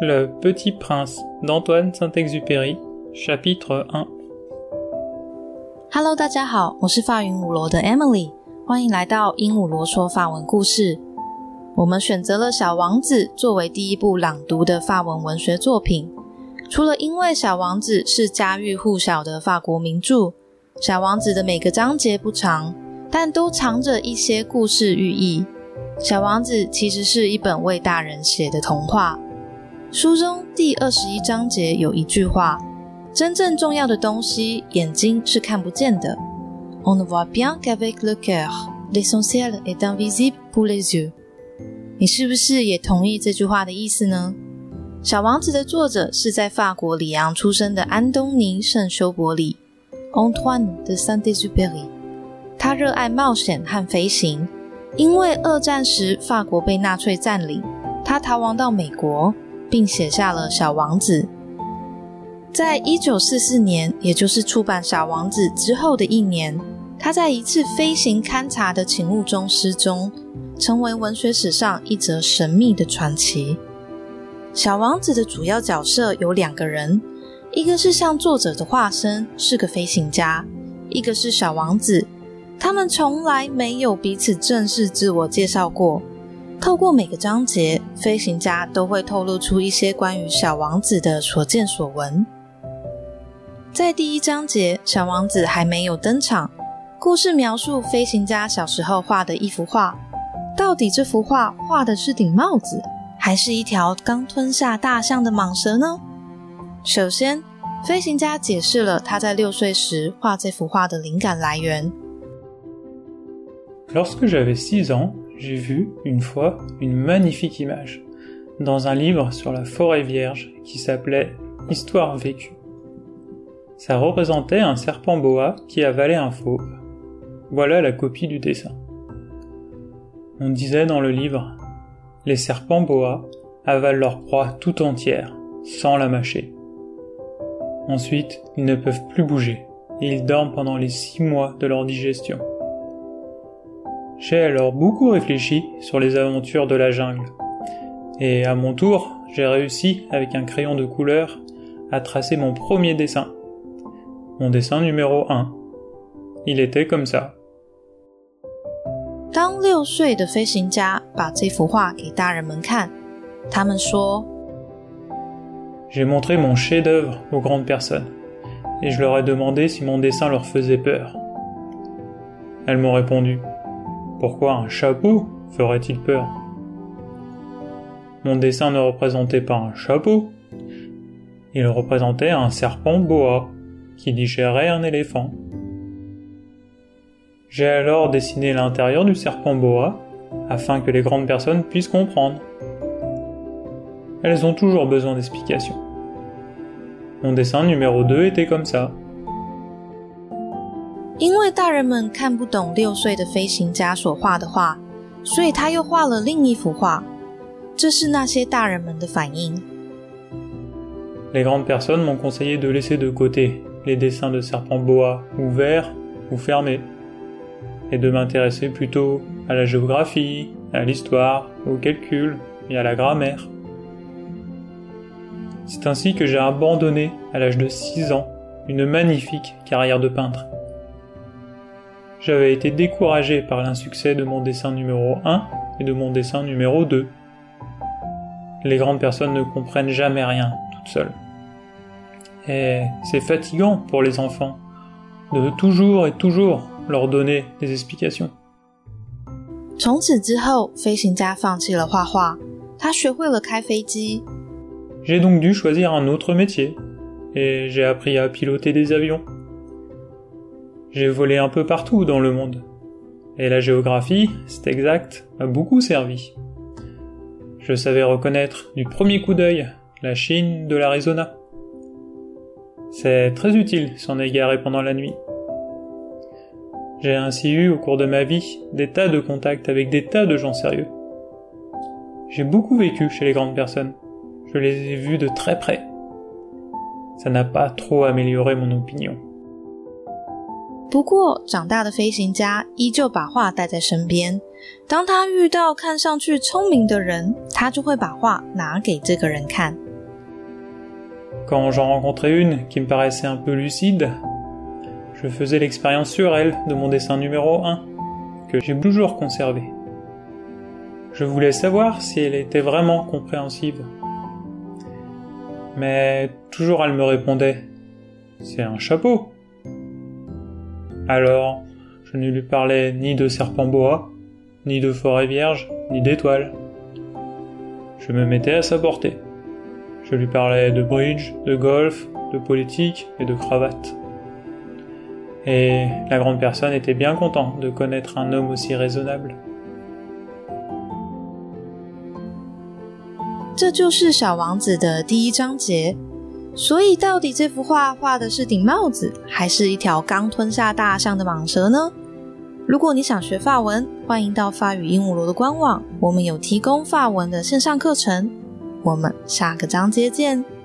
Le Petit Prince d'Antoine Saint-Exupéry, chapitre 1 Hello，大家好，我是法云五罗的 Emily，欢迎来到鹦鹉螺说法文故事。我们选择了《小王子》作为第一部朗读的法文文学作品，除了因为《小王子》是家喻户晓的法国名著，《小王子》的每个章节不长，但都藏着一些故事寓意。《小王子》其实是一本为大人写的童话。书中第二十一章节有一句话：“真正重要的东西，眼睛是看不见的。” On ne voit bien qu'avec le cœur, l'essentiel est invisible pour les yeux。你是不是也同意这句话的意思呢？《小王子》的作者是在法国里昂出生的安东尼·圣修伯里 （Antoine de Saint-Exupéry）。他热爱冒险和飞行。因为二战时法国被纳粹占领，他逃亡到美国，并写下了《小王子》。在一九四四年，也就是出版《小王子》之后的一年，他在一次飞行勘察的勤务中失踪，成为文学史上一则神秘的传奇。《小王子》的主要角色有两个人，一个是像作者的化身，是个飞行家；一个是小王子。他们从来没有彼此正式自我介绍过。透过每个章节，飞行家都会透露出一些关于小王子的所见所闻。在第一章节，小王子还没有登场。故事描述飞行家小时候画的一幅画。到底这幅画画的是顶帽子，还是一条刚吞下大象的蟒蛇呢？首先，飞行家解释了他在六岁时画这幅画的灵感来源。Lorsque j'avais 6 ans, j'ai vu, une fois, une magnifique image, dans un livre sur la forêt vierge qui s'appelait Histoire vécue. Ça représentait un serpent boa qui avalait un fauve. Voilà la copie du dessin. On disait dans le livre Les serpents boa avalent leur proie tout entière, sans la mâcher. Ensuite, ils ne peuvent plus bouger, et ils dorment pendant les six mois de leur digestion. J'ai alors beaucoup réfléchi sur les aventures de la jungle. Et à mon tour, j'ai réussi, avec un crayon de couleur, à tracer mon premier dessin. Mon dessin numéro 1. Il était comme ça. J'ai montré mon chef-d'œuvre aux grandes personnes, et je leur ai demandé si mon dessin leur faisait peur. Elles m'ont répondu pourquoi un chapeau ferait-il peur? Mon dessin ne représentait pas un chapeau, il représentait un serpent boa qui digérait un éléphant. J'ai alors dessiné l'intérieur du serpent boa afin que les grandes personnes puissent comprendre. Elles ont toujours besoin d'explications. Mon dessin numéro 2 était comme ça. 因为大人们看不懂六岁的飞行家所画的画，所以他又画了另一幅画。这是那些大人们的反应。Les grandes personnes m'ont conseillé de laisser de côté les dessins de serpents boa ouverts ou fermés, et de m'intéresser plutôt à la géographie, à l'histoire, au calcul et à la grammaire. C'est ainsi que j'ai abandonné, à l'âge de 6 ans, une magnifique carrière de peintre j'avais été découragé par l'insuccès de mon dessin numéro 1 et de mon dessin numéro 2. Les grandes personnes ne comprennent jamais rien toutes seules. Et c'est fatigant pour les enfants de toujours et toujours leur donner des explications. J'ai donc dû choisir un autre métier et j'ai appris à piloter des avions. J'ai volé un peu partout dans le monde. Et la géographie, c'est exact, m'a beaucoup servi. Je savais reconnaître du premier coup d'œil la Chine de l'Arizona. C'est très utile s'en égarer pendant la nuit. J'ai ainsi eu au cours de ma vie des tas de contacts avec des tas de gens sérieux. J'ai beaucoup vécu chez les grandes personnes. Je les ai vus de très près. Ça n'a pas trop amélioré mon opinion. 不过，长大的飞行家依旧把画带在身边。当他遇到看上去聪明的人，他就会把画拿给这个人看。 Quand j'en rencontrais une qui me paraissait un peu lucide, je faisais l'expérience sur elle de mon dessin numéro 1, que j'ai toujours conservé. Je voulais savoir si elle était vraiment compréhensive. Mais toujours elle me répondait C'est un chapeau. Alors, je ne lui parlais ni de serpent boa, ni de forêt vierge, ni d'étoiles. Je me mettais à sa portée. Je lui parlais de bridge, de golf, de politique et de cravate. Et la grande personne était bien contente de connaître un homme aussi raisonnable. 这就是小王子的第一章节。 所以，到底这幅画画的是顶帽子，还是一条刚吞下大象的蟒蛇呢？如果你想学法文，欢迎到法语鹦鹉螺的官网，我们有提供法文的线上课程。我们下个章节见。